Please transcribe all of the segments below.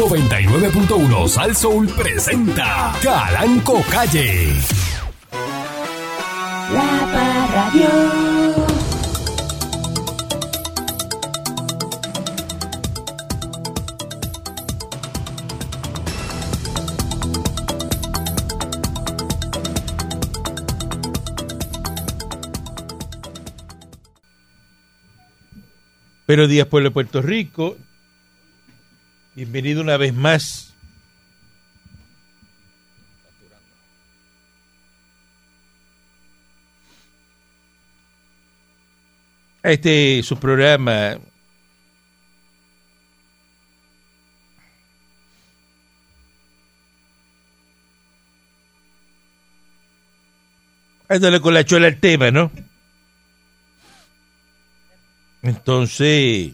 99.1 Sal Soul presenta Calanco Calle. La Parradio. Buenos días, pueblo de Puerto Rico. Bienvenido una vez más. A este su programa. Ándale con la chola al tema, ¿no? Entonces,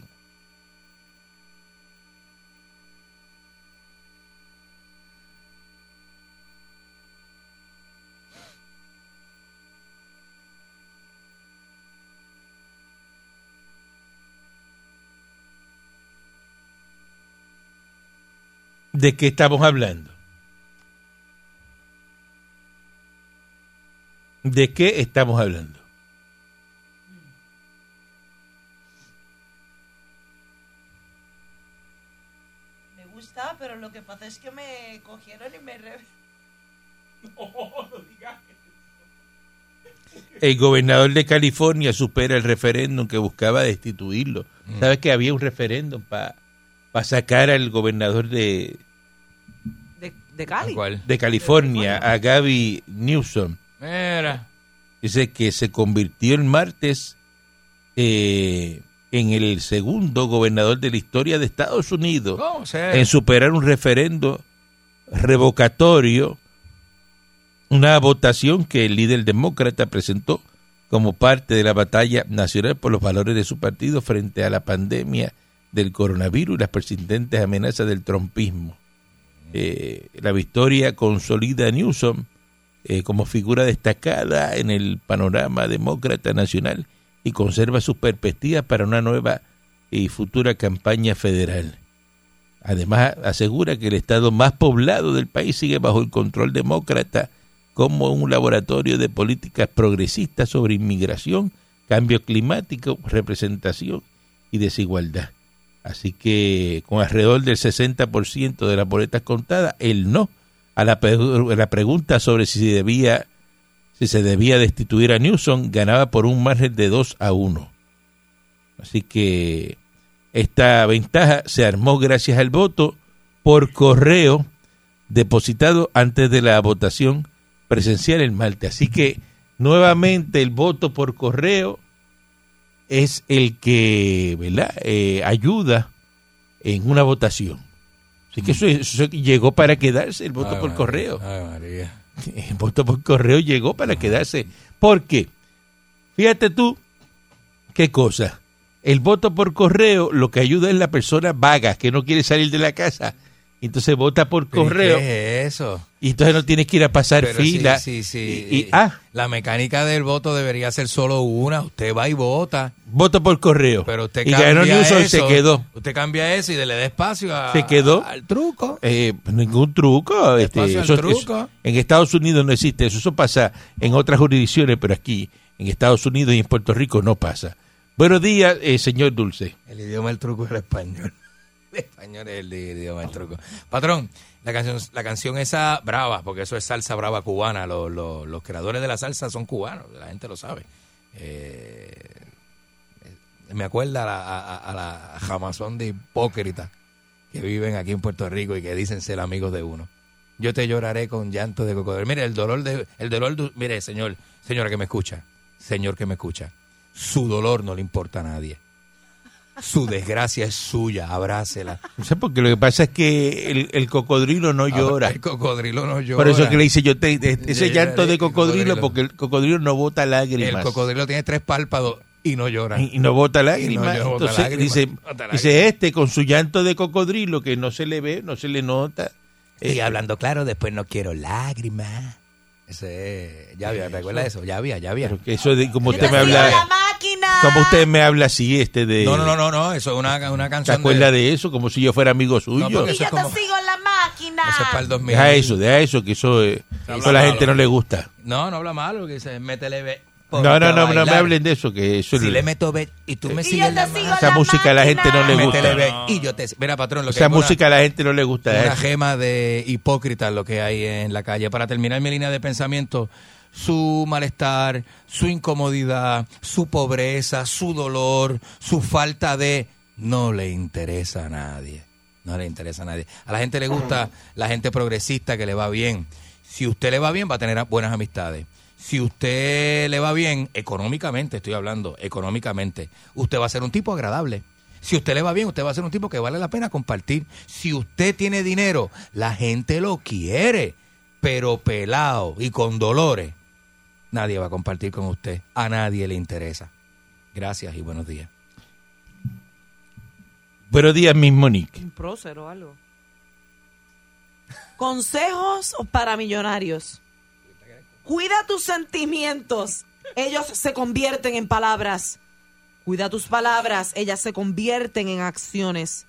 ¿de qué estamos hablando? ¿De qué estamos hablando? Me gusta, pero lo que pasa es que me cogieron y me... Re... El gobernador de California supera el referéndum que buscaba destituirlo. ¿Sabes que había un referéndum para sacar al gobernador de, ¿De, Cali? ¿Cuál? de California, a Gaby Newsom? Mira. Dice que se convirtió el martes eh, en el segundo gobernador de la historia de Estados Unidos ¿Cómo se en superar un referendo revocatorio, una votación que el líder demócrata presentó como parte de la batalla nacional por los valores de su partido frente a la pandemia del coronavirus y las persistentes amenazas del trompismo. Eh, la victoria consolida a Newsom eh, como figura destacada en el panorama demócrata nacional y conserva sus perspectivas para una nueva y futura campaña federal. Además, asegura que el estado más poblado del país sigue bajo el control demócrata como un laboratorio de políticas progresistas sobre inmigración, cambio climático, representación y desigualdad. Así que con alrededor del 60% de las boletas contadas, el no a la, pregunta sobre si se debía si se debía destituir a Newsom ganaba por un margen de 2 a 1. Así que esta ventaja se armó gracias al voto por correo depositado antes de la votación presencial el martes. Así que nuevamente el voto por correo es el que ¿verdad? Eh, ayuda en una votación. Así que eso, eso llegó para quedarse, el voto Ay, por María, correo. Ay, María. El voto por correo llegó para quedarse. Porque, fíjate tú, qué cosa. El voto por correo lo que ayuda es la persona vaga que no quiere salir de la casa. Entonces vota por ¿Pero y correo ¿Qué es eso? Y entonces no tienes que ir a pasar Pero sí, fila. sí, sí. Y, y- ah, La mecánica del voto debería ser solo una. Usted va y vota. voto por correo. Pero usted y cambia ganó Newsom y eso. se quedó. Usted cambia eso y le da espacio a- Se quedó. al truco. Eh, ningún truco. Este, eso- truco. eso- en Estados Unidos no existe eso. Eso pasa en otras jurisdicciones, pero aquí, en Estados Unidos y en Puerto Rico, no pasa. Buenos días, eh, señor Dulce. El idioma del truco es el español. Español es el idioma del truco. Patrón, la canción, la canción esa brava, porque eso es salsa brava cubana. Los, los- los creadores de la salsa son cubanos, la gente lo sabe. Eh, me acuerda a la, la jamazón de hipócritas que viven aquí en Puerto Rico y que dicen ser amigos de uno. Yo te lloraré con llanto de cocodrilo. Mire, el dolor de, el dolor, de- mire, señor, señora que me escucha, señor que me escucha, su dolor no le importa a nadie. Su desgracia es suya, abrácela. No sé, porque lo que pasa es que el, el cocodrilo no llora. El cocodrilo no llora. Por eso que le dice yo te, ese llanto de cocodrilo, cocodrilo. porque el cocodrilo no bota El lágrimas. cocodrilo tiene tres párpados y no llora. y no bota lágrimas. No bota Entonces lágrimas, dice, dice este con su llanto de cocodrilo que no se le ve, no se le nota. Y Eh, hablando claro, después no quiero lágrimas. Ese es, ya había, ¿te acuerdas de eso? Ya había, ya había. eso de como usted me te habla, la mata, máquina. ¿Cómo usted me habla así, este de... No, no, no, no, no, eso es una, una ¿Se canción. acuerda de eso? Como si yo fuera amigo suyo. eso yo es como- te sigo en la máquina. Eso es para el 2000. Deja eso, deja eso, que eso, eh, eso a la gente no le gusta. No, no habla malo, que dice, métele No, no, no, no me hablen de eso, que eso Si es- le meto be y tú me Y sigues la Esa música a la gente no le gusta. y yo te... Mira, patrón, lo que esa música a la gente no le gusta. una eso. gema de hipócritas lo que hay en la calle. Para terminar mi línea de pensamiento, su malestar, su incomodidad, su pobreza, su dolor, su falta de... No le interesa a nadie. No le interesa a nadie. A la gente le gusta la gente progresista que le va bien. Si usted le va bien, va a tener buenas amistades. Si usted le va bien, económicamente, estoy hablando, económicamente, usted va a ser un tipo agradable. Si usted le va bien, usted va a ser un tipo que vale la pena compartir. Si usted tiene dinero, la gente lo quiere, pero pelado y con dolores, nadie va a compartir con usted. A nadie le interesa. Gracias y buenos días. Buenos días, mismo Nick. Un prócer o algo. Consejos para millonarios. Cuida tus sentimientos. Ellos se convierten en palabras. Cuida tus palabras. Ellas se convierten en acciones.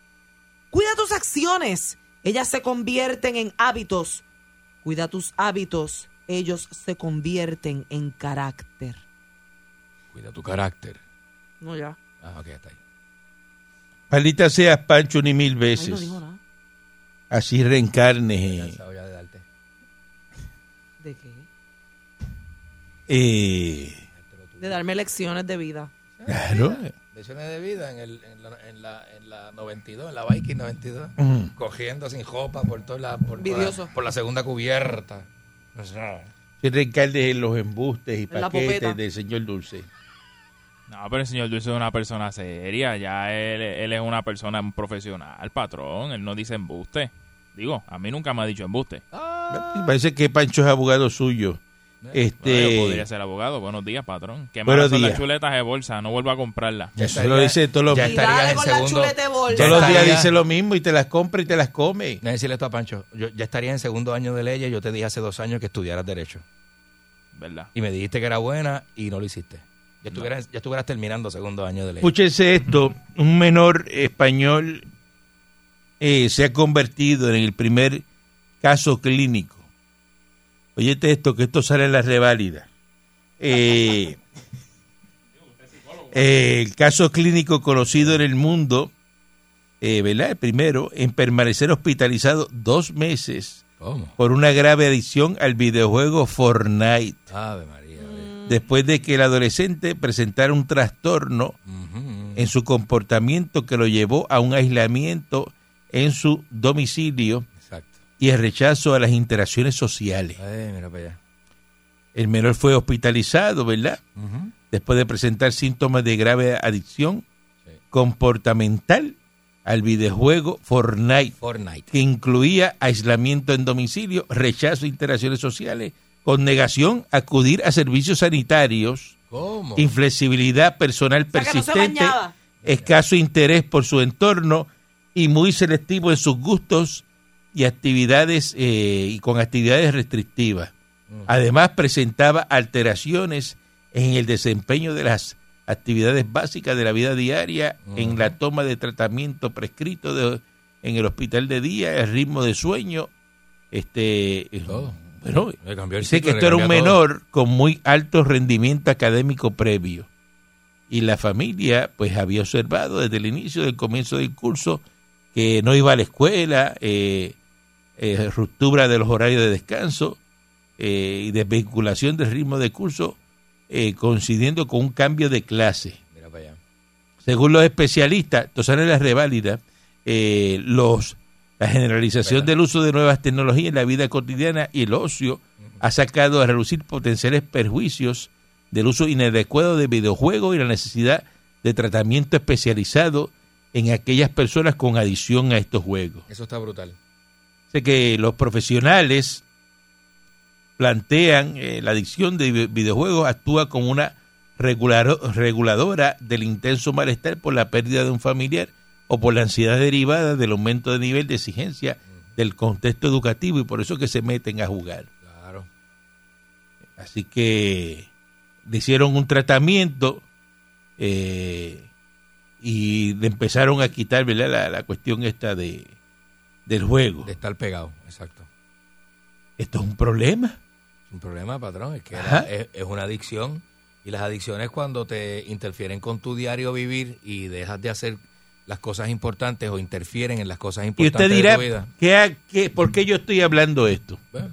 Cuida tus acciones. Ellas se convierten en hábitos. Cuida tus hábitos. Ellos se convierten en carácter. Cuida tu carácter. No, ya. Ah, ok, está ahí. Maldita seas Pancho ni mil Ay, no veces. nada. Así reencarnes. eh, Cansado ya de darte. ¿De qué? Eh, De darme lecciones de vida. claro. Lesiones de vida en, el, en, la, en, la, en la 92, en la Viking 92. Ujú. Cogiendo sin jopa por, toda la, por, la, por la segunda cubierta. O sea, en los embustes y paquetes del señor Dulce. No, pero el señor Dulce es una persona seria. Ya él, él es una persona un profesional, patrón. Él no dice embuste. Digo, a mí nunca me ha dicho embuste. Parece que Pancho es abogado suyo. Bueno, yo Este, podría ser abogado. Buenos días, patrón. Qué Buenos malas son las días. chuletas de bolsa. No vuelvo a comprarla. ya Eso lo dice todos los, ya en segundo. bolsa. ya todos los días dice lo mismo y te las compra y te las come. Déjame decirle esto a Pancho. Yo ya estaría en segundo año de leyes. Yo te dije hace dos años que estudiaras Derecho. ¿Verdad? Y me dijiste que era buena y no lo hiciste. Ya estuvieras, ya estuvieras terminando segundo año de leyes. Escúchense esto, un menor español eh, se ha convertido en el primer caso clínico. Oyete esto, que esto sale en la reválida. Eh, eh, el caso clínico conocido en el mundo, eh, ¿verdad? El primero, en permanecer hospitalizado dos meses ¿Cómo? por una grave adicción al videojuego Fortnite, Ave María. María. después de que el adolescente presentara un trastorno en su comportamiento que lo llevó a un aislamiento en su domicilio. Y el rechazo a las interacciones sociales. Ay, mira para allá. El menor fue hospitalizado, ¿verdad? Después de presentar síntomas de grave adicción Sí. comportamental al videojuego Fortnite, Fortnite. que incluía aislamiento en domicilio, rechazo a interacciones sociales, con negación a acudir a servicios sanitarios, ¿Cómo? inflexibilidad personal sea, no persistente, escaso interés por su entorno y muy selectivo en sus gustos y actividades eh, y con actividades restrictivas. Además presentaba alteraciones en el desempeño de las actividades básicas de la vida diaria, en la toma de tratamiento prescrito de- en el hospital de día, el ritmo de sueño, este, eh, Todo. bueno, Dice ciclo, que esto era un todo. menor con muy alto rendimiento académico previo. Y la familia, pues, había observado desde el inicio del comienzo del curso que no iba a la escuela, eh, eh, ruptura de los horarios de descanso eh, y desvinculación del ritmo de curso, coincidiendo con un cambio de clase. Mira para allá. Según los especialistas, sale en la reválida, los, la generalización del uso de nuevas tecnologías en la vida cotidiana y el ocio ha sacado a relucir potenciales perjuicios del uso inadecuado de videojuegos y la necesidad de tratamiento especializado en aquellas personas con adicción a estos juegos. Eso está brutal. Sé que los profesionales plantean eh, la adicción de vi- videojuegos actúa como una regularo- reguladora del intenso malestar por la pérdida de un familiar o por la ansiedad derivada del aumento de nivel de exigencia del contexto educativo y por eso que se meten a jugar. Claro. Así que le hicieron un tratamiento eh, y le empezaron a quitar ¿verdad? La, la cuestión esta de del juego. De estar pegado, exacto. Esto es un problema. Es un problema, patrón, es que es, es una adicción. Y las adicciones cuando te interfieren con tu diario vivir y dejas de hacer las cosas importantes o interfieren en las cosas Y importantes usted dirá, de tu vida. ¿qué, qué- ¿por qué yo estoy hablando esto? Bueno,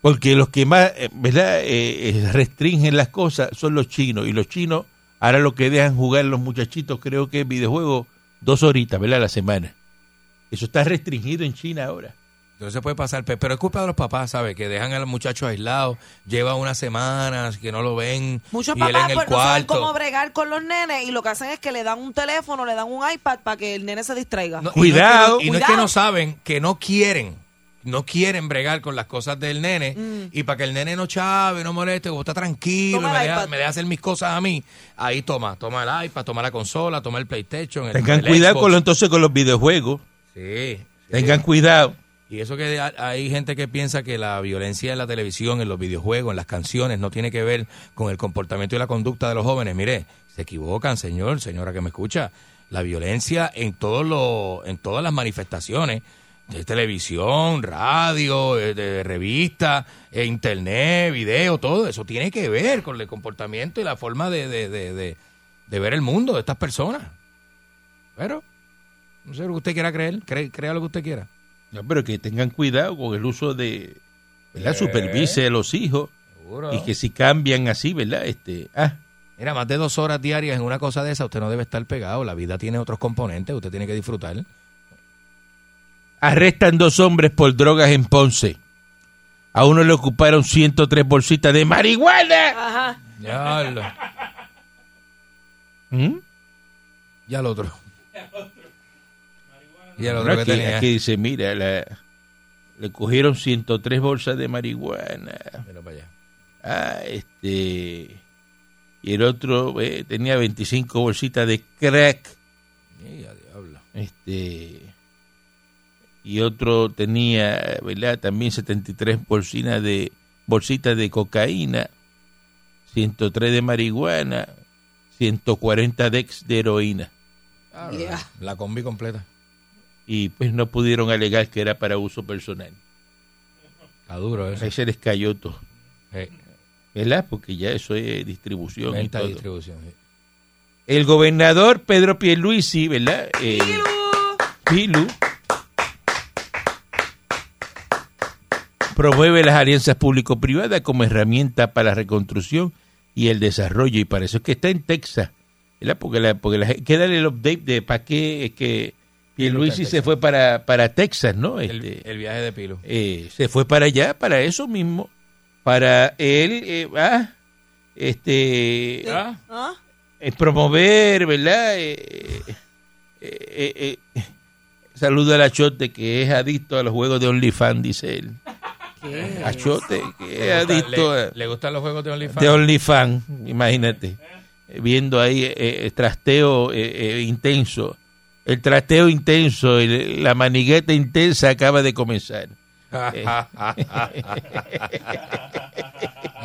Porque los que más eh, ¿verdad? Eh, eh, restringen las cosas son los chinos. Y los chinos, ahora lo que dejan jugar los muchachitos, creo que es videojuegos dos horitas ¿verdad? a la semana. Eso está restringido en China ahora. Entonces se puede pasar, pe- pero es culpa de los papás, ¿sabes? Que dejan a los muchachos aislados, lleva unas semanas que no lo ven Muchos y él papás en el pues, no saben cuarto. cómo bregar con los nenes y lo que hacen es que le dan un teléfono, le dan un iPad para que el nene se distraiga. No, y Cuidado. no es que no- Y no, es que no saben, que no quieren. No quieren bregar con las cosas del nene. Y para que el nene no chave, no moleste, o está tranquilo, Mm. Toma me deja, iPad. me deja hacer mis cosas a mí. Ahí toma, toma el iPad, toma la consola, toma el PlayStation. el- Tengan el cuidado Xbox. con lo, entonces con los videojuegos. Sí. sí. Tengan cuidado. Y eso que ha- hay gente que piensa que la violencia en la televisión, en los videojuegos, en las canciones, no tiene que ver con el comportamiento y la conducta de los jóvenes. Mire, se equivocan, señor, señora que me escucha. La violencia en todos los, en todas las manifestaciones, de televisión, radio, de, de revista, eh, internet, video, todo eso tiene que ver con el comportamiento y la forma de, de, de, de- de ver el mundo de estas personas. Pero, no sé lo que usted quiera creer, cre- crea lo que usted quiera. No, pero que tengan cuidado con el uso de, ¿verdad? Eh. Supervise a los hijos Seguro. y que si cambian así, ¿verdad? Este, ah, Mira, más de dos horas diarias en una cosa de esa, usted no debe estar pegado. La vida tiene otros componentes, usted tiene que disfrutar. Arrestan dos hombres por drogas en Ponce. A uno le ocuparon 103 bolsitas de marihuana. Ajá. Ya lo, ¿Mm? ya lo otro. Y el otro No, que aquí, tenía. aquí dice, mira, la- le cogieron 103 bolsas de marihuana. Mira para allá. Ah, este. Y el otro eh, tenía 25 bolsitas de crack. Y a diablo. Este. Y otro tenía, ¿verdad? También 73 bolsitas de, bolsitas de cocaína, 103 de marihuana, 140 dex de heroína. Ah, Yeah. La combi completa. Y pues no pudieron alegar que era para uso personal. Está duro eso. Ahí se les cayó todo. ¿Verdad? Porque ya eso es distribución. y venta y todo. distribución. sí. El gobernador Pedro Pierluisi, ¿verdad? Eh, Pilu promueve las alianzas público-privadas como herramienta para la reconstrucción y el desarrollo. Y para eso es que está en Texas. ¿verdad? Porque, la, porque la, hay que darle el update de para qué es que Pierluisi se fue para, para Texas, ¿no? El, Este, el viaje de Pilo. eh, se fue para allá, para eso mismo. Para él, eh, ah, este, Ah, ¿Ah? eh, promover, ¿verdad? Eh, eh, eh, eh, saludo a Achote, que es adicto a los juegos de OnlyFans, dice él. ¿Qué? Achote, que es gusta- adicto le- gustan los juegos de OnlyFans? de OnlyFans, imagínate. Eh, Viendo ahí eh, eh, trasteo eh, eh, intenso. El trasteo intenso, el- la manigueta intensa acaba de comenzar.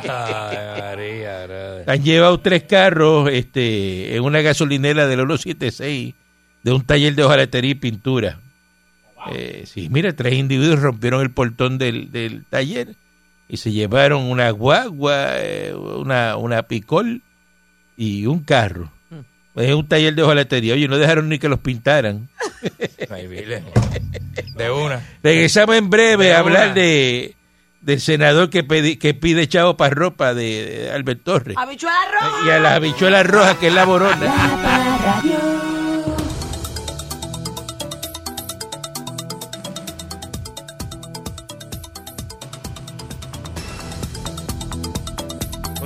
Ay, María, brother. Han llevado tres carros este, en una gasolinera del 176 de un taller de hojalatería y pintura. Eh, sí, mira, tres individuos rompieron el portón del, del taller y se llevaron una guagua, eh, una, una picol y un carro. Es un taller de hojalatería. Oye, no dejaron ni que los pintaran. Ay. De una. Regresamos en breve De a hablar una. de del senador que, pedi- que pide chavo para ropa de, de Albert Torres. Habichuela roja. Y a las habichuelas rojas, que es la borona.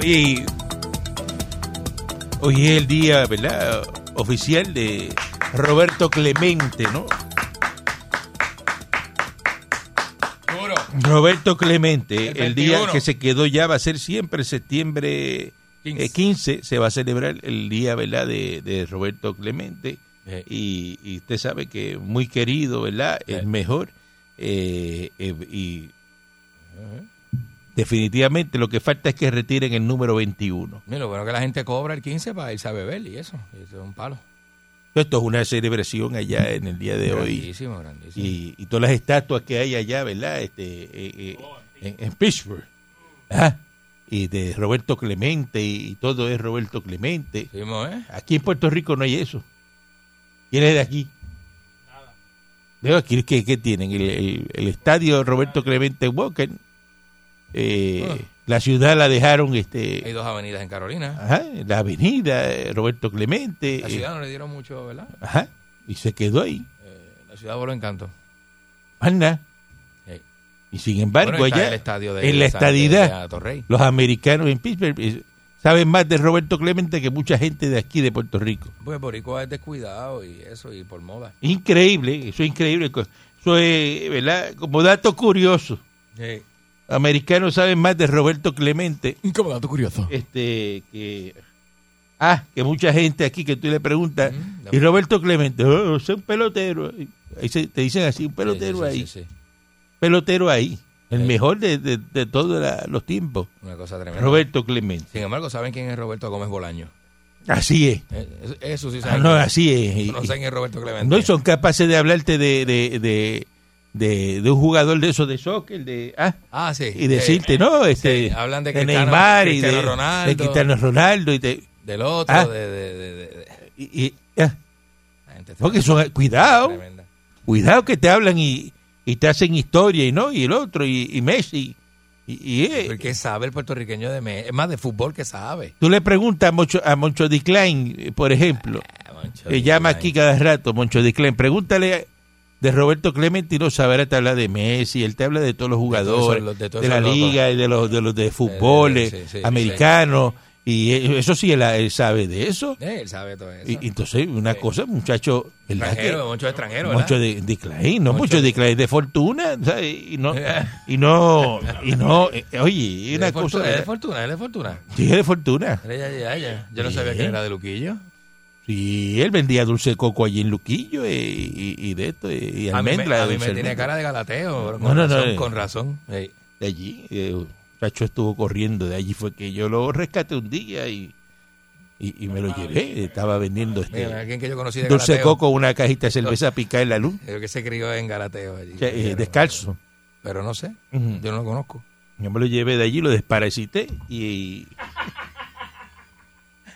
Oye, hoy es el día, ¿verdad? Oficial de Roberto Clemente, ¿no? Roberto Clemente, El el, día 21. que se quedó ya va a ser siempre septiembre 15. eh, 15, se va a celebrar el día, ¿verdad? De, de Roberto Clemente. Eh. Y, y usted sabe que muy querido, ¿verdad? Eh. Es mejor. eh, eh, y definitivamente lo que falta es que retiren el número 21. Mira, lo bueno que la gente cobra el 15 para irse a beber y eso. eso es un palo. Esto es una celebración allá en el día de hoy. Grandísimo, grandísimo. Y, y todas las estatuas que hay allá, ¿verdad? Este, eh, eh, en, en Pittsburgh. Ajá. Y de Roberto Clemente, y, y todo es Roberto Clemente. Sí, mo, ¿eh? Aquí en Puerto Rico no hay eso. ¿Quién es de aquí? Veo aquí que, que tienen el, el- el estadio Roberto Clemente Walker. Eh, Ah. La ciudad la dejaron, Hay este, dos avenidas en Carolina. ajá, la avenida eh, Roberto Clemente. La eh, ciudad no le dieron mucho, ¿verdad? ajá, y se quedó ahí. Eh, la ciudad voló encanto. Sí. Y sin embargo, Bueno, allá, el estadio de- en la estadidad, de los americanos en Pittsburgh saben más de Roberto Clemente que mucha gente de aquí de Puerto Rico. Pues Boricua es descuidado y eso, y por moda. Increíble, eso es increíble. Eso es, ¿verdad? Como dato curioso. Sí. Americanos saben más de Roberto Clemente. Como dato curioso. este que ah que mucha gente aquí que tú le preguntas Mm, y Roberto Clemente oh, es un pelotero. Ahí se- te dicen así un pelotero Sí, sí, ahí. sí, pelotero ahí. El mejor de, de, de todos los tiempos. Una cosa tremenda. Roberto Clemente. Sin embargo, ¿saben quién es Roberto Gómez Bolaño? así es. Eh, Eso, eso sí Ah, saben. no así es. No saben quién es Roberto Clemente. no y son capaces de hablarte de de, de, de, de un jugador de esos de soccer de ah Ah, sí. y decirte no este sí, hablan de Cristiano- Neymar y de, Cristiano Ronaldo. de Cristiano Ronaldo y de, Del otro, Ah. de, y- y- ah, Porque son, cuidado, tremenda. cuidado que te hablan y, y te hacen historia y no, y el otro, y, y Messi. Y, y, eh, Porque sabe el puertorriqueño de me- es más de fútbol que sabe. tú le preguntas a Moncho, a Moncho Klein, eh, por ejemplo, Ah, que llama aquí cada rato, Moncho Klein, pregúntale de Roberto Clemente y no sabrá, te habla de Messi, él te habla de todos los jugadores, los- de de, la locos. liga y de los de los de fútbol, Eh, eh, sí, sí, americanos, y eh, eso sí, él, él sabe de eso. Eh, él sabe todo eso. Y, entonces, una cosa, muchacho, ¿verdad que- extranjero, mucho extranjero, ¿verdad? mucho de, de no Mucho mucho de- de Klein, de fortuna, ¿sabes? Y no, y no, y no, eh, oye, y Él una es fortuna, cosa, es fortuna, él es fortuna. sí, de fortuna. Es ya, ya, ya. Yo no sabía que era de Luquillo. Sí, él vendía dulce de coco allí en Luquillo eh, y, y de esto, eh, y A mí, me, almendra. a mí me tiene cara de galateo. Con No, no, no, razón, eh. con razón. De allí, eh, el muchacho estuvo corriendo, de allí fue que yo lo rescaté un día y, y, y me lo llevé, estaba vendiendo este Mira, alguien que yo conocí de dulce de coco, una cajita de cerveza picada en la luz, Creo que se crió en Galateo. allí. o sea, eh, Pero- descalzo. Pero no sé, yo no lo conozco. Yo me lo llevé de allí, lo desparasité y,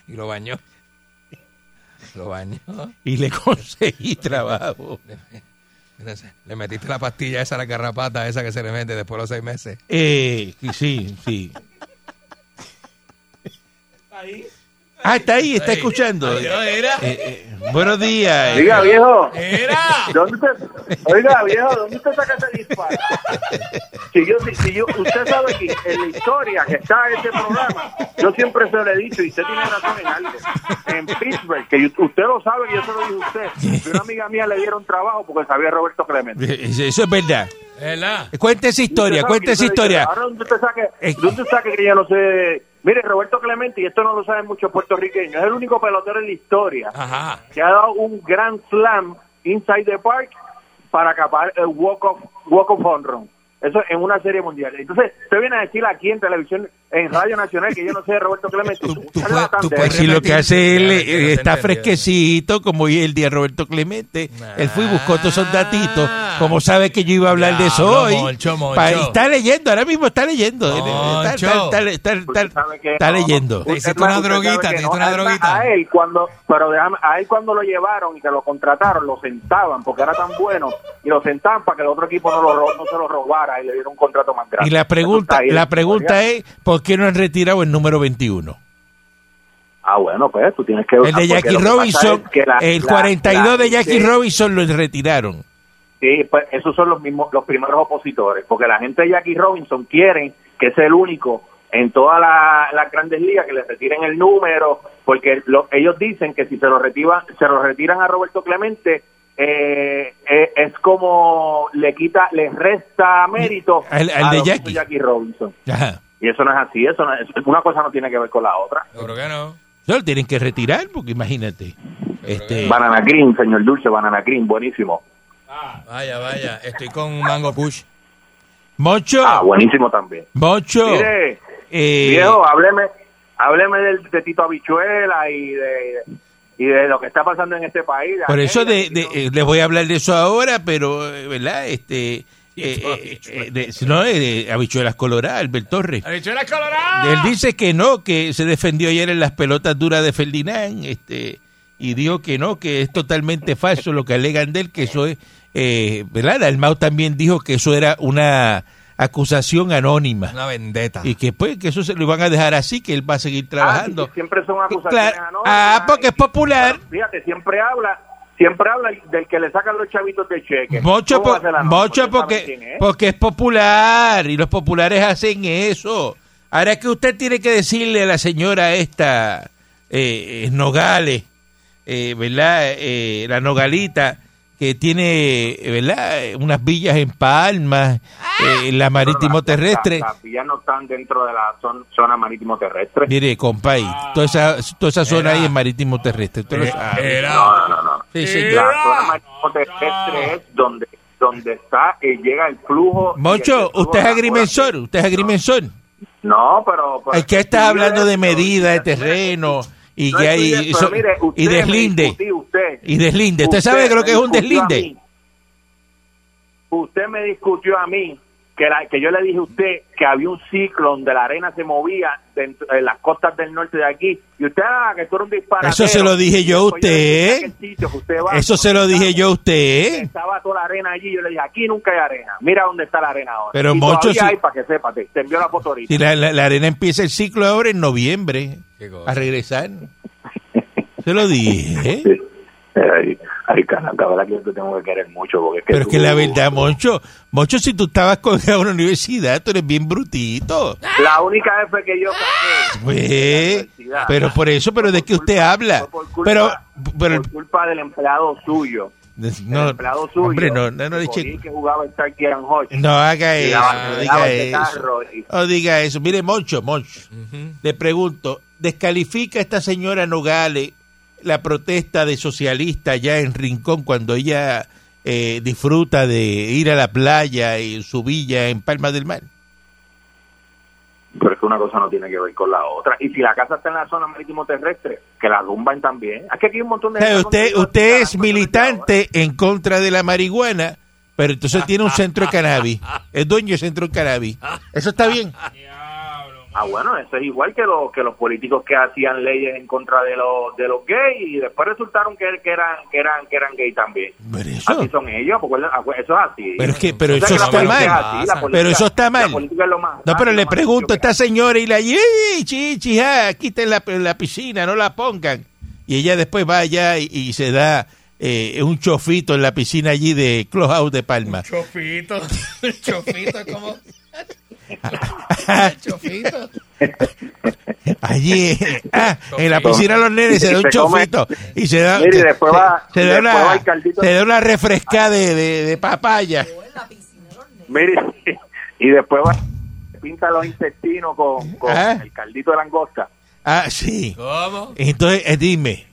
Y lo bañó. Lo bañó. y le conseguí trabajo. Le metiste la pastilla esa, la garrapata esa que se le mete después de los seis meses. Eh, sí, sí. Ah, está ahí, está escuchando. Eh, era? eh, buenos días. Diga, viejo. ¡Era! ¿Dónde usted, oiga, viejo, ¿dónde usted saca ese disparo? Si yo, si, si yo, usted sabe que en la historia que está en este programa, yo siempre se lo he dicho y usted tiene razón en algo. En Pittsburgh, que yo- usted lo sabe, que yo se lo dije a usted, que una amiga mía le dieron trabajo porque sabía Roberto Clemente. Eh, Eso es verdad. ¿Verdad? Cuenta esa historia, que esa historia. Ahora, ¿dónde usted saque, Eh, ¿dónde usted saque que yo no sé? Mire, Roberto Clemente, y esto no lo saben muchos puertorriqueños, es el único pelotero en la historia Ajá. que ha dado un grand slam inside the park para acapar el walk of walk of home run. Eso en una serie mundial. Entonces, usted viene a decir aquí en televisión, en Radio Nacional, que yo no sé de Roberto Clemente. Tú- tú puedes- tú de puedes. Si lo que hace él eh, está fresquecito, como hoy el día Roberto Clemente, él fue y buscó todos esos datitos, Ah. como sabe que yo iba a hablar de eso hoy. Moncho, Moncho. Pa- está leyendo, ahora mismo está leyendo. Está, está- Moncho. está- está- está- leyendo. Más, una droguita, hiciste una droguita. A él cuando, pero déjame, a él cuando lo llevaron y que lo contrataron, lo sentaban porque era tan bueno y lo sentaban para que el otro equipo no, lo, no se lo robara y le diera un contrato más grande. Y la pregunta, ahí la pregunta es, ¿por qué no han retirado el número 21? Ah, bueno, pues tú tienes que... El de porque Jackie que Robinson, es que la- el la- 42 la de Jackie Robinson lo retiraron. Sí, pues esos son los mismos, los primeros opositores, porque la gente de Jackie Robinson quiere que sea el único en todas la- las grandes ligas que le retiren el número, porque lo- ellos dicen que si se lo retiran, se lo retiran a Roberto Clemente, eh, eh, es como le quita, le resta mérito a de Jackie. Robinson. Ajá. Y eso no es así, eso no es- una cosa no tiene que ver con la otra. Yo creo que no. No, lo tienen que retirar porque imagínate. Este, Banana Cream, señor Dulce, Banana Cream, buenísimo. Vaya, vaya. Estoy con Mango Kush. Mocho, Ah, buenísimo también. Mocho. Mire, eh, viejo, hábleme, hábleme del, de Tito Habichuela y de, y de lo que está pasando en este país. por eso de, de- eh, les voy a hablar de eso ahora, pero, eh, ¿verdad? Este, eh, eh, eh, de- no, eh, de habichuelas coloradas, Albert Torres. ¡Habichuelas coloradas! Él dice que no, que se defendió ayer en las pelotas duras de Ferdinand, este, y dijo que no, que es totalmente falso lo que alegan de él, que eso es, eh, ¿verdad? Dalmau también dijo que eso era una acusación anónima Una vendetta. y que pues que eso se lo iban a dejar así, que él va a seguir Ah, trabajando. sí, siempre son acusaciones Claro. anónimas. Ah, porque es popular. Pero Fíjate, siempre habla, siempre habla del que le sacan los chavitos de cheque. Mucho, ¿Cómo va a po- mucho porque, es. porque es popular y los populares hacen eso. Ahora es que usted tiene que decirle a la señora esta, eh, eh, Nogales, eh, ¿verdad? Eh, la Nogalita, que tiene, eh, ¿verdad? Eh, Unas villas en Palmas, eh, en la marítimo Las- las- terrestre. Las villas no están dentro de la zon- zona marítimo terrestre. Mire, compay, toda esa, toda esa zona ahí es marítimo terrestre. Lo sabe. Era. No, no, no, no. Sí, señor. La zona marítimo terrestre es donde donde está eh, llega el flujo. y Moncho, el flujo usted es agrimensor, usted es agrimensor. No, pero... pero Es que estás hablando de medida de no, terreno y no que hay mire, usted y me deslinde. usted, y deslinde. ¿Usted sabe lo que es un deslinde? Usted me discutió a mí que, la, que yo le dije a usted que había un ciclo donde la arena se movía dentro, en las costas del norte de aquí. Y usted, ah, que tú eres un disparatero. Eso se lo dije yo a Después le dije usted. aquel sitio que usted va, Eso se lo dije yo a usted. Estaba toda la arena allí. Yo le dije, aquí nunca hay arena. Mira dónde está la arena ahora. Pero, y si- hay para que sepa. Te, te envió la foto ahorita. Si la, la- la arena empieza el ciclo ahora en noviembre a regresar. Se lo dije. Sí. Ay, verdad que yo te tengo que querer mucho. Porque es que Pero es que la verdad, Moncho, Moncho, si tú estabas con a una universidad, tú eres bien brutito. La única vez que yo saqué. Pues, pero por eso, pero de qué usted habla. Fue por culpa, Pero, pero, por culpa del empleado suyo. no, el empleado suyo. hombre, no, no, no, le que que jugaba no haga eso, daba- no diga eso. y- No diga eso. Mire, Moncho, Moncho, le pregunto, ¿descalifica esta señora Nogales la protesta de socialista allá en Rincón cuando ella eh, disfruta de ir a la playa y su villa en Palma del Mar? Pero es que una cosa no tiene que ver con la otra. Y si la casa está en la zona marítimo terrestre, que la tumban también. Es que aquí hay un montón de... Usted, usted es militante en contra de la marihuana, pero entonces tiene un centro de cannabis. Es dueño de centro de cannabis. Eso está bien. Ah, bueno, eso es igual que, lo, que los políticos que hacían leyes en contra de los de los gays y después resultaron que, que eran que eran que eran gay también. Pero eso, Así son ellos, porque eso es así. pero es que, pero O sea, eso que está mal. así, la política- Pero eso está la mal. política es lo más No, pero le pregunto a esta señora y la ¡Ey, chichi, ah, quiten la, la piscina, no la pongan! Y ella después va allá y, y se da eh, un chofito en la piscina allí de Clubhouse de Palma. Chofito. Chofito, como. Chofito. Allí, ah, en la piscina los nenes se da un chofito y se da, Mire, después va- se da después una, va caldito. se da una refrescada de, de, de papaya. Mire, y después va pinta los intestinos con, con Ah. el caldito de langosta. Ah, sí. ¿Cómo? Entonces, eh, dime,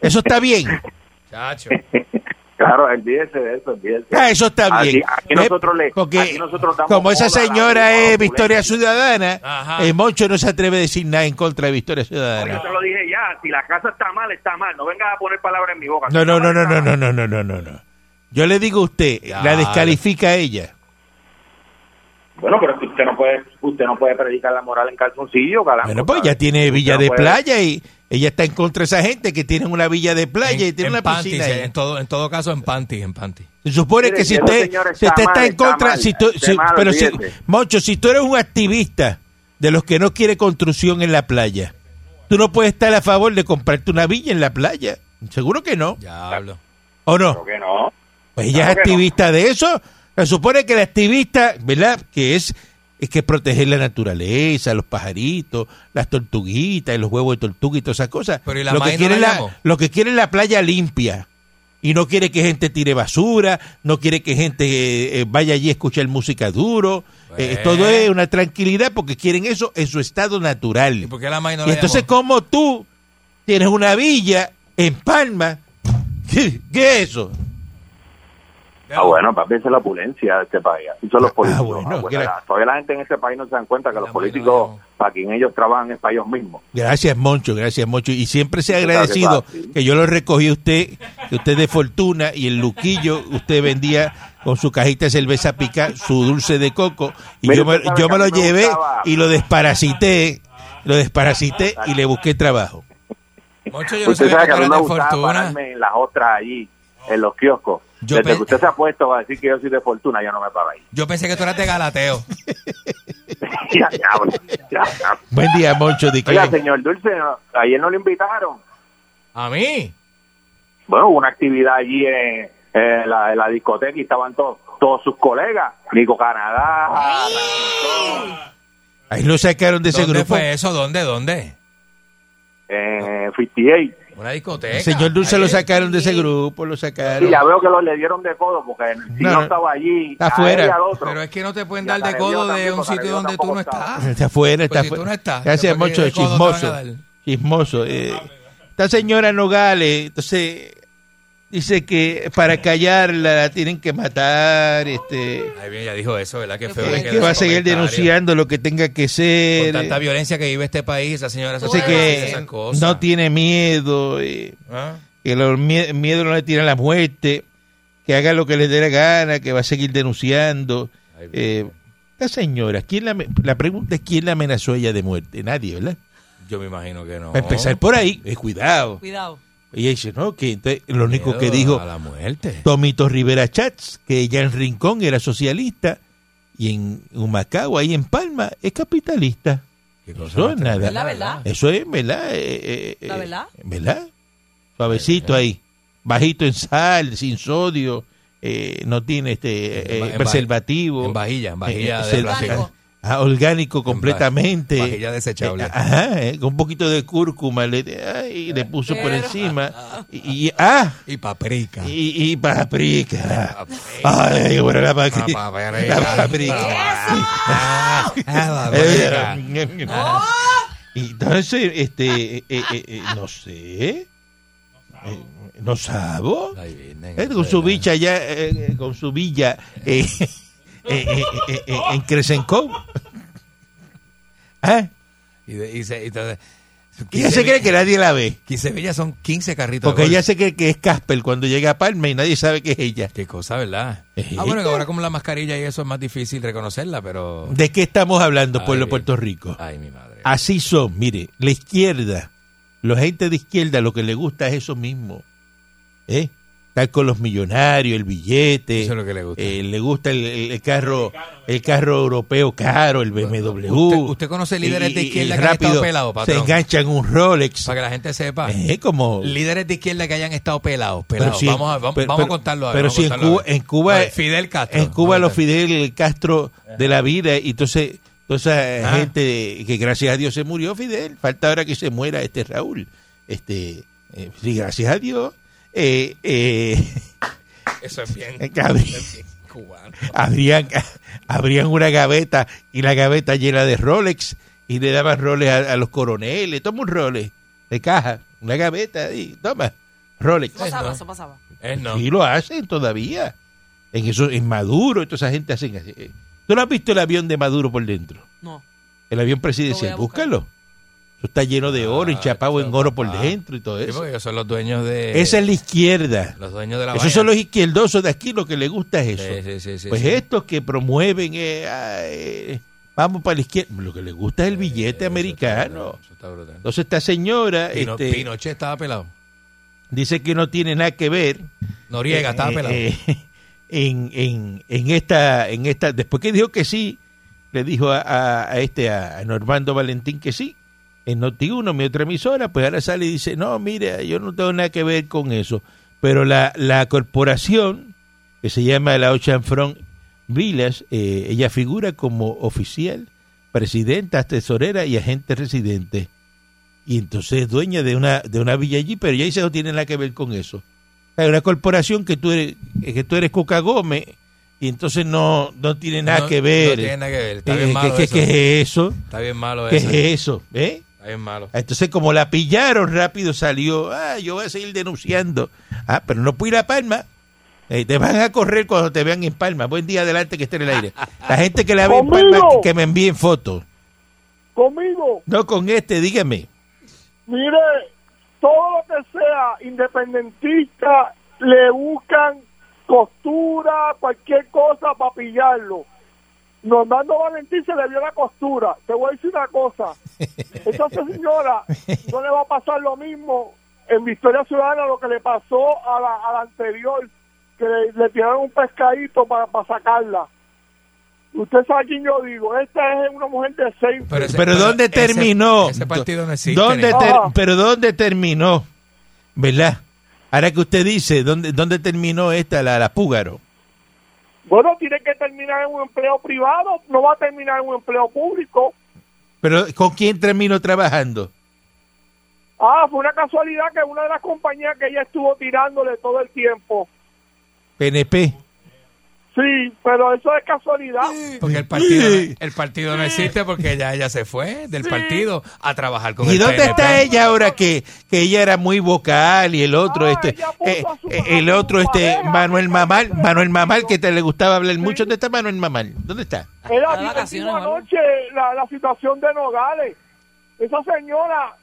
¿eso está bien? Chacho. Claro, olvídese de eso, olvídese. Ah, eso está Aquí- bien. aquí ¿Ve? nosotros le- Porque aquí nosotros damos como esa señora es opulencia. Victoria Ciudadana, Ajá. el Moncho no se atreve a decir nada en contra de Victoria Yo Ciudadana. te lo dije ya, si la casa está mal, está mal. No vengas a poner palabras en mi boca. No, Si no, no, no, no, no, no, no, no, no, no. Yo le digo a usted, Ya. la descalifica a ella. Bueno, pero usted no puede, usted no puede predicar la moral en calzoncillo, caramba. Bueno, pues ya tiene villa no de puede- playa y ella está en contra de esa gente que tienen una villa de playa y En- tiene en una piscina. ahí. En todo, en todo caso, en panty, en panty. Se supone Mire, que si usted, si está usted está mal, en contra, si tú, está si- mal, pero si. Moncho, si tú eres un activista de los que no quiere construcción en la playa, tú no puedes estar a favor de comprarte una villa en la playa. Seguro que no. Ya hablo. ¿O no? ¿Por qué no? Pues ella Claro es no. activista de eso. Se supone que la activista, ¿verdad? Que es, es que proteger la naturaleza, los pajaritos, las tortuguitas, y los huevos de tortuga y todas esas cosas. Pero ¿y la lo, que no quiere la la, lo que quiere es la playa limpia. Y no quiere que gente tire basura, no quiere que gente eh, eh, vaya allí a escuchar música duro. Eh, todo es una tranquilidad porque quieren eso en su estado natural. ¿Y por qué la no Y entonces, como tú tienes una villa en Palma, ¿qué, qué es eso? Ah, bueno, papi, esa es la opulencia de este país. Así son los Ah, políticos. bueno, Ah, bueno, la- todavía la gente en este país no se dan cuenta que los Ya, políticos, para quien ellos trabajan es para ellos mismos. Gracias, Moncho, gracias, Moncho. Y siempre se ha que agradecido fácil. que yo lo recogí a usted, que usted de fortuna y el Luquillo, usted vendía con su cajita de cerveza pica su dulce de coco. Y Mire, yo me, yo que me lo me llevé gustaba- y lo desparasité, lo desparasité y le busqué trabajo. Moncho, yo no Usted sabe que que a mí me gustaba fortuna. pararme en las otras allí, en los kioscos. Yo Desde que usted se ha puesto a decir que yo soy de fortuna, yo no me paro ahí. Yo pensé que tú eras de Galateo. ya, ya. Buen día, Moncho. De Oiga, señor Dulce, no- ayer no lo invitaron. ¿A mí? Bueno, hubo una actividad allí en, en la, en la discoteca y estaban todos todos sus colegas. Nico Canadá, ahí lo sacaron de ese ¿Dónde grupo. fue eso? ¿Dónde? ¿Dónde? eh, 58. Una discoteca. El señor Dulce lo sacaron de ese grupo, lo sacaron. Y ya veo que los le dieron de codo porque si No, no, estaba allí, está afuera. Pero es que no te pueden dar de codo de un sitio donde tú no estás. Está afuera, está Pues si tú afuera. no estás, Gracias, ¿por qué Moncho, de codo te van a chismoso. Chismoso. eh. esta señora Nogales, entonces, dice que para callarla la tienen que matar, este, Ay, bien, ya dijo eso, ¿verdad? Qué feo. que va a seguir denunciando lo que tenga que Con ser. tanta eh. violencia que vive este país, esa señora se decir que esas cosas. no tiene miedo, eh, ¿Ah? que los mie- miedo no le tiran la muerte, que haga lo que le dé la gana, que va a seguir denunciando. Ay, Eh, esta señora, ¿quién la, la pregunta es quién la amenazó ella de muerte. Nadie, ¿verdad? Yo me imagino que no. Para empezar por ahí, eh, cuidado. Cuidado. Y ella dice, no, que entonces, lo único que dijo A la muerte. Tomito Rivera Chats, que ella en Rincón era socialista y en Humacao, ahí en Palma, es capitalista. Qué cosa Eso es nada. tremenda, Es la verdad. Eso es, ¿verdad? Eh, eh, ¿La eh, verdad? ¿Verdad? Suavecito ahí. Bajito en sal, sin sodio, eh, no tiene este En eh, en preservativo. En vajilla, en vajilla Eh, de plástico. Ah, orgánico completamente. vajilla desechable. Eh, ajá, eh, con un poquito de cúrcuma le, ay, le puso por encima. Y, y- ah, Y paprika. y, y paprika. Ay, qué buena la paprika. Paprika. La paprika. Ah, ah, Eh. Y entonces, este, eh, eh, eh, no sé. Eh, no sabo. Ay, Virgen, Eh, con su bicha ya, eh, eh, con su villa eh, eh, eh, eh, eh, en Crescencó. ¿Ah? Y, y se, y entonces, Y ella se cree que nadie la ve. 15 villas son 15 carritos. Porque de ella se cree que es Casper cuando llega a Palma y nadie sabe que es ella. Qué cosa, ¿verdad? Ah, bueno, que ahora como la mascarilla y eso es más difícil reconocerla, pero... ¿De qué estamos hablando, pueblo de. Puerto Rico? Ay, mi madre. Así son, mire, la izquierda, la gente de izquierda lo que le gusta es eso mismo. ¿Eh? Estar con los millonarios, el billete. Eso es lo que le gusta. eh, le gusta el, carro el carro europeo caro, el BMW. ¿Usted- usted conoce líderes de izquierda que han estado pelados, Se patrón? enganchan un Rolex. Para que la gente sepa. Eh, como... Líderes de izquierda que hayan estado pelados. Pero pelados. si vamos a, vamos, pero- vamos a contarlo a ver, Pero si en Cuba, en Cuba, ver, Fidel Castro. en Cuba los. Fidel Castro de la vida y entonces toda esa gente que gracias a Dios se murió Fidel, falta ahora que se muera este Raúl. Este, eh, sí, gracias a Dios. Eh, eh, Eso es bien. cubano. abrían, abrían una gaveta y la gaveta llena de Rolex y le daban Rolex a, a los coroneles. Toma un Rolex de caja, una gaveta y toma Rolex. Eso pasaba, eso pasaba. No. Y lo hacen todavía. En eso, en Maduro, toda esa gente hacen así. ¿Tú no has visto el avión de Maduro por dentro? No. El avión presidencial, búscalo. Eso está lleno de oro, Ah, enchapado eso, en oro por dentro y todo Sí, eso. porque ellos son los dueños de... Esa es la izquierda. Los dueños de la Esos son los izquierdosos de aquí, lo que les gusta es eso. Sí, sí, sí, sí, pues sí. estos que promueven, eh, ah, eh, vamos para la izquierda, lo que les gusta es el billete americano. Eso está brutal. Entonces esta señora Pino- este, Pinochet estaba pelado. dice que no tiene nada que ver Noriega estaba eh, pelado. eh, en, en, en esta, en esta, después que dijo que sí, le dijo a, a- a este, a Normando Valentín que sí, en Noti1, mi otra emisora, pues ahora sale y dice, no, mire, yo no tengo nada que ver con eso. Pero la, la corporación, que se llama la Ocean Front Villas, eh, ella figura como oficial, presidenta, tesorera y agente residente. Y entonces es dueña de una, de una villa allí, pero ella dice no tiene nada que ver con eso. Hay una corporación que tú eres, que tú eres Coca Gómez y entonces no, no tiene nada No- que ver. No tiene nada que ver. Está Eh, bien ¿qué- malo qué, eso. qué es eso? Está bien malo ¿Qué eso. es eso? ¿Eh? Malo. Entonces, como la pillaron rápido, salió, ah, yo voy a seguir denunciando. Ah, pero no pude ir a Palma. Eh, te van a correr cuando te vean en Palma. Buen día adelante que esté en el aire. La gente que la ve en Palma, Conmigo. que me envíen fotos. Conmigo, No con este, dígame. mire, todo lo que sea independentista le buscan costura, cualquier cosa para pillarlo. Normando Valentín se le dio la costura. Te voy a decir una cosa. Esa señora no le va a pasar lo mismo en Victoria Ciudadana lo que le pasó a la, a la anterior, que le, le tiraron un pescadito para, para sacarla. Usted sabe quién yo digo. Esta es una mujer decente. ese- Pero ¿dónde ese- terminó? Ese, partido no existe. ¿Dónde ter- pero ¿dónde terminó? ¿Verdad? Ahora que usted dice, ¿dónde, dónde terminó esta, la, la Púgaro? Bueno, tiene que terminar en un empleo privado, no va a terminar en un empleo público. Pero ¿con quién terminó trabajando? Ah, fue una casualidad que una de las compañías que ella estuvo tirándole todo el tiempo. PNP. Sí, pero eso es casualidad. Porque el partido, no- el partido no existe porque ya ella se fue del partido a trabajar con ¿Y el dónde PNP. está ella ahora que, que ella era muy vocal y el otro Ah, este eh, eh, el otro este pareja, Manuel Mamal. Manuel Mamal que te le gustaba hablar mucho, ¿dónde está Manuel Mamal? ¿Dónde está? Era anoche la, la situación de Nogales. Esa señora,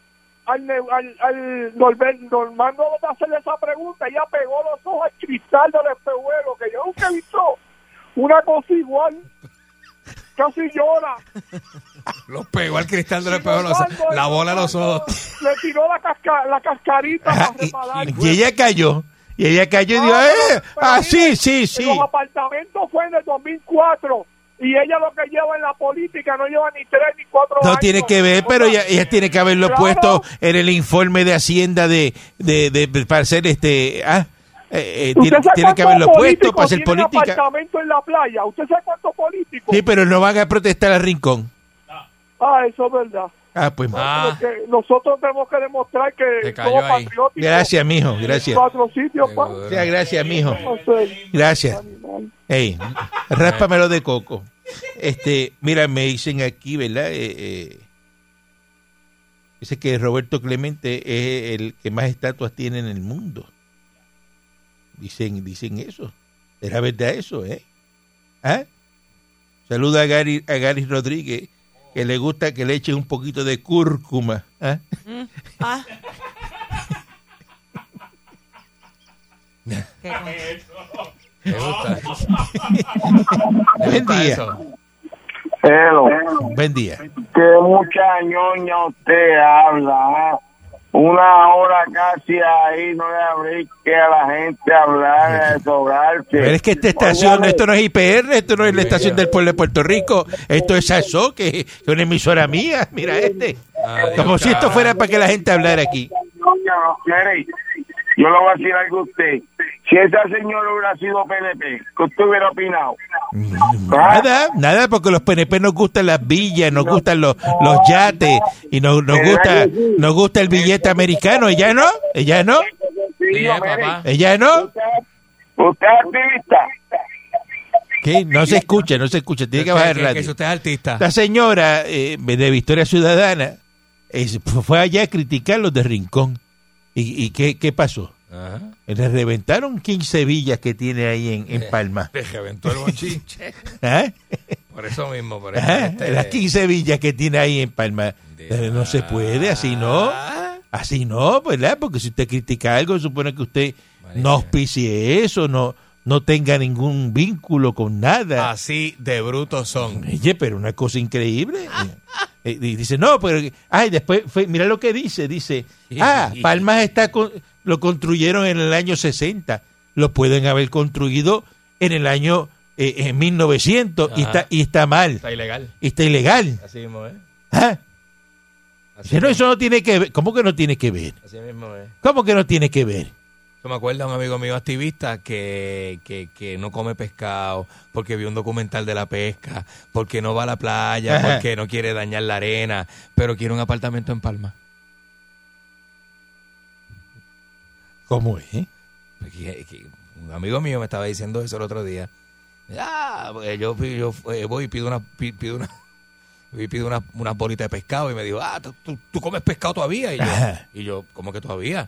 al, al, al Normando de hacerle esa pregunta, ella pegó los ojos al cristal del espejuelo, que yo nunca he visto una cosa igual. Casi llora. Los pegó al cristal del espejo, los- la bola a los ojos. Le tiró la, casca, la cascarita Ajá, para y, reparar. y- ella cayó. Y ella cayó y dijo, Ah, ¡eh! pero- Ah, sí, sí. Los apartamentos fue en el 2004 y ella lo que lleva en la política no lleva ni tres ni cuatro No años. tiene que ver, pero ella, ella tiene que haberlo Claro. puesto en el informe de Hacienda de, de, de- para hacer este... Ah, eh, eh, ¿Usted tiene, tiene que haberlo puesto para hacer política. apartamento en la playa? ¿Usted sabe cuántos políticos? Sí, pero no van a protestar a Rincón. Ah, eso es verdad. Ah, pues. Ah. Nosotros tenemos que demostrar que somos patrióticos. Gracias, mijo, gracias. Cuatro sitios, pa. Seguro. Ya, gracias, mijo. Gracias. Ey, ráspamelo de coco. Este, mira, me dicen aquí, ¿verdad? Eh, eh, dice que Roberto Clemente es el que más estatuas tiene en el mundo. Dicen, dicen eso. ¿Era verdad eso, eh? ¿Ah? Saluda a Gary, a Gary Rodríguez, que le gusta que le echen un poquito de cúrcuma. ¿ah? Ah. Qué cosa. Me gusta. Buen día. Pero, Buen día. que mucha ñoña usted habla, ¿ah? Una hora casi ahí no le abrí que a la gente hablar, desahogarse. Pero es que esta estación, esto no es IPR, esto no es la estación del pueblo de Puerto Rico, esto es ASO, que es una emisora mía, mira este. Adiós, Como si esto fuera para que la gente hablara aquí. No, mire, yo le voy a decir algo a usted. Si esa señora hubiera sido PNP, ¿qué usted hubiera opinado? Nada, nada, porque los PNP nos gustan las villas, nos gustan los, los yates y nos, nos gusta nos gusta el billete americano. ¿Ella no? ¿Ella no? Papá. ¿Ella no? ¿Usted es activista? ¿Qué? No se escucha, no se escucha, tiene que bajar el Que- que- que radio. si usted es artista. Esta señora eh, de Victoria Ciudadana fue allá a criticar los de Rincón. ¿Y, y qué, qué pasó? Ajá. Le reventaron 15 villas que tiene ahí en, en Palma. Le reventó el bochinche. ¿Ah? Por eso mismo, por eso. Ajá, este- Las 15 villas que tiene ahí en Palma. Eh, No se puede, así no. Así no, ¿verdad? Porque si usted critica algo, supone que usted no auspicie eso, no, no tenga ningún vínculo con nada. Así de brutos son. Oye, pero una cosa increíble. Eh, y dice, no, pero... Ay, después, mira lo que dice. Dice, ah, Palmas está con- lo construyeron en el año 60. Lo pueden haber construido en el año eh, en 1900 y está, y está mal. Está ilegal. Y está ilegal. Así mismo, ¿eh? ¿Ah? Eso no tiene que ver. ¿Cómo que no tiene que ver? así mismo, ¿eh? ¿Cómo que no tiene que ver? Yo me acuerdo un amigo mío activista que, que, que no come pescado porque vio un documental de la pesca, porque no va a la playa, Ajá. porque no quiere dañar la arena, pero quiere un apartamento en Palma. ¿Cómo es? Que un amigo mío me estaba diciendo eso el otro día. Ah, yo, yo voy y pido una, pi- pido una, y pido una, unas bolitas de pescado y me dijo, ah, ¿tú, comes pescado todavía? Y yo, y yo, ¿cómo que todavía?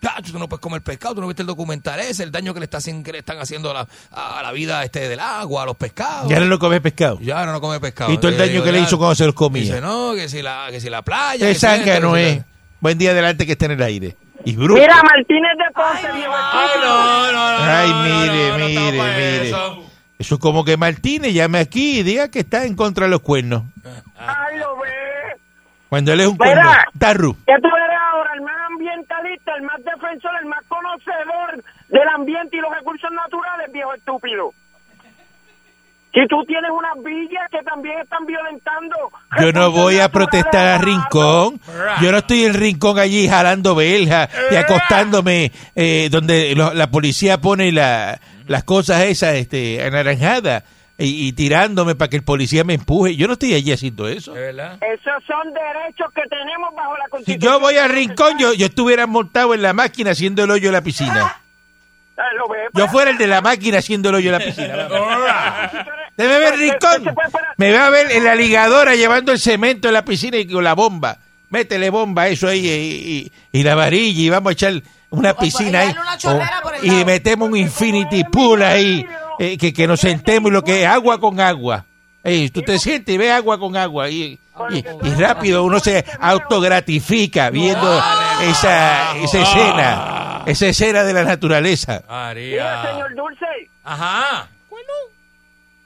Chacho, tú no puedes comer pescado, tú no viste el documental ese, el daño que le, está, haciendo- que le están haciendo a la, a la vida este del agua, a los pescados. Ya no lo comes pescado. Ya no come pescado. Y todo el daño digo, que le hizo cuando se los Dice, comía. no, que si la, que si la playa. Qué que si es. Buen día adelante que está en el aire. Y bruto. Mira, Martínez de Ponce, viejo Ay, estúpido. no, no, no. Ay, mire, no, no, no mire, mire. eso. Eso es como que Martínez llame aquí y diga que está en contra de los cuernos. Ay, lo ve. Cuando él es un Mira. cuerno. Tarru. ¿Qué tú eres ahora? El más ambientalista, el más defensor, el más conocedor del ambiente y los recursos naturales, viejo estúpido. Si tú tienes unas villas que también están violentando. Yo no voy a protestar a. Rincón. Yo no estoy en Rincón allí jalando belja y acostándome eh, donde lo- la policía pone la- las cosas esas este, anaranjadas y, y tirándome para que el policía me empuje. Yo no estoy allí haciendo eso. Esos son derechos que tenemos bajo la Si Constitución. yo voy a Rincón, yo, yo estuviera montado en la máquina haciendo el hoyo en la piscina. Lo ve, Yo pues. fuera el de la máquina haciendo el hoyo en la piscina. Debe ver Rincón. Me va a ver en la ligadora llevando el cemento en la piscina y con la bomba. Métele bomba a eso ahí y, y- y la varilla y vamos a echar una piscina ahí. y metemos un infinity pool ahí. eh, que, que nos sentemos y lo que es agua con agua. Ey, tú te sientes y ves agua con agua y, y- y rápido uno se autogratifica viendo esa, esa escena, esa escena de la naturaleza. Mira, María. señor Dulce, Ajá.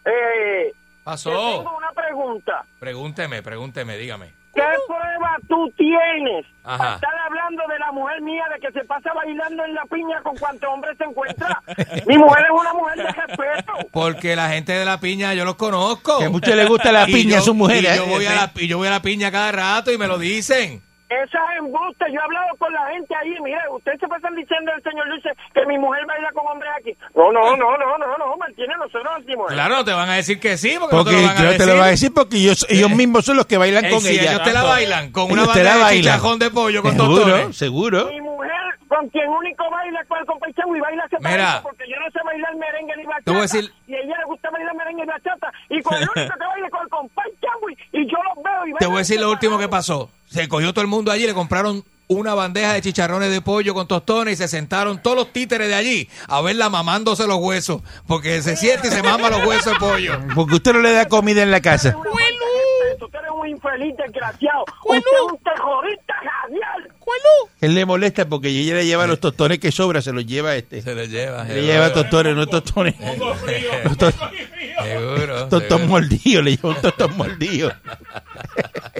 eh, le Pasó. tengo una pregunta. Pregúnteme, pregúnteme, dígame. ¿Qué prueba tú tienes Ajá. para estar hablando de la mujer mía de que se pasa bailando en la piña con cuantos hombres se encuentra? Mi mujer es una mujer de respeto. Porque la gente de la piña yo los conozco. Que a muchos les gusta la piña a sus mujeres. Y yo, ¿eh? voy a la, y yo voy a la piña cada rato y me lo dicen. Esas embustes, yo he hablado con la gente ahí, mire, ustedes se pasan diciendo el señor Dulce que mi mujer baila con hombres aquí. No, no, no, no, no, no, Martínez, nosotros no decimos eso. Claro, te van a decir que sí, porque, Porque no te lo van a yo decir. te lo voy a decir porque ellos, ellos mismos son los que bailan Eh, con si ella. ellos te la bailan con una Ellos te bandeja la de chicharrón de pollo con Seguro, tostones. seguro. Mi mujer, con quien único baila es con el compa Chagui, baila separado Mira. porque yo no sé bailar merengue ni bachata. Te voy a decir- Y a ella le gusta bailar merengue y bachata. Y con el único que baila es con el compa Chagui. Y yo los veo y Te voy a decir lo último que pasó. Se cogió todo el mundo allí, le compraron una bandeja de chicharrones de pollo con tostones y se sentaron todos los títeres de allí a verla mamándose los huesos. Porque se siente y se mama los huesos de pollo. Porque usted no le da comida en la casa. Usted eres un infeliz desgraciado. Usted es un terrorista radial. Él le molesta porque ella le lleva los tostones que sobra, se los lleva este. Se lo lleva. Le lleva tostones, no tostones. Los Seguro. Tostón mordido, le lleva un tostón mordido.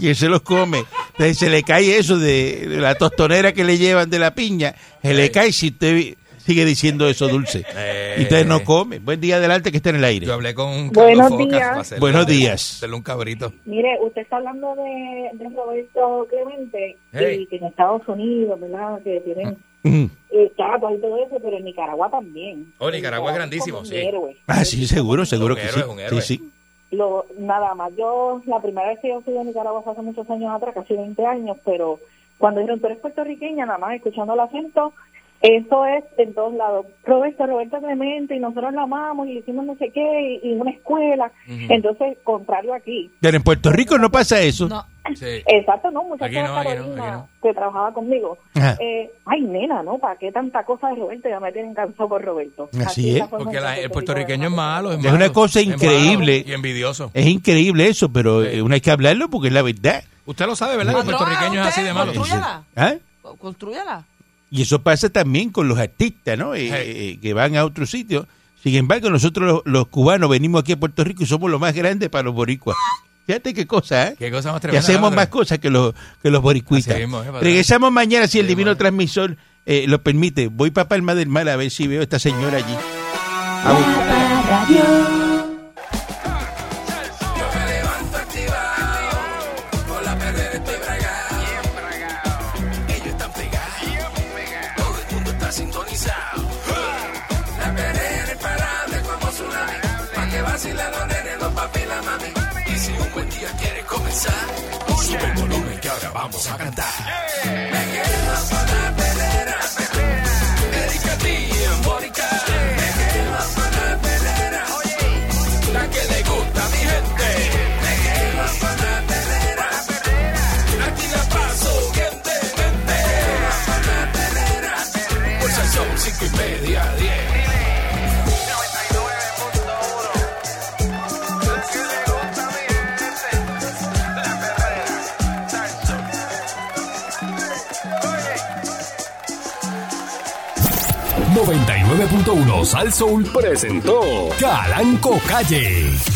y él se los come. Entonces se le cae eso de, de la tostonera que le llevan de la piña. Se le cae si usted sigue diciendo eso dulce. Eh. Y usted no come. Buen día adelante que está en el aire. Yo hablé con un Buenos Carlos Focas días. hacerle- Buenos días. hacerle un cabrito. Mire, usted está hablando de, de Roberto Clemente Hey. y que en Estados Unidos, ¿verdad? Que tienen Mm. eh, y todo eso, pero en Nicaragua también. Oh, Nicaragua es grandísimo, sí. héroe. Ah, sí, seguro, seguro Un que héroe, sí. un héroe. Sí, sí. Lo, nada más, yo, la primera vez que yo fui a Nicaragua fue hace muchos años atrás, casi 20 años, pero cuando dijeron, tú eres puertorriqueña, nada más escuchando el acento, eso es en todos lados. Roberto, Roberto Clemente, y nosotros lo amamos, y le hicimos no sé qué, y, una escuela. Entonces, contrario aquí. Pero en Puerto Rico no pasa eso. No. Sí. Exacto, ¿no? Muchacha Aquí no, aquí no, Carolina, aquí no. que trabajaba conmigo. Ajá. Eh, ay, nena, ¿no? ¿Para qué tanta cosa de Roberto? Ya me tienen cansado por Roberto. Así es. Porque la- el Rico puertorriqueño es malo. Es, Es malo, una cosa es increíble. Y envidioso. Es increíble eso, pero eh, uno hay que hablarlo porque es la verdad. Usted lo sabe, ¿verdad? Que el puertorriqueño es así de malo. Construyala. ¿Ah? Co- Construyala. Y eso pasa también con los artistas, ¿no? Eh, eh, que van a otro sitio. Sin embargo, nosotros los, los cubanos venimos aquí a Puerto Rico y somos los más grandes para los boricuas. Fíjate qué cosa, ¿eh? Qué cosa más Que hacemos más cosas que los, que los boricuitas. Mismo, eh. Regresamos mañana si el divino transmisor eh, lo permite. Voy para Palma del Mar a ver si veo a esta señora allí. A vamos a cantar. 100.1 Sal Soul presentó Calanco Calle.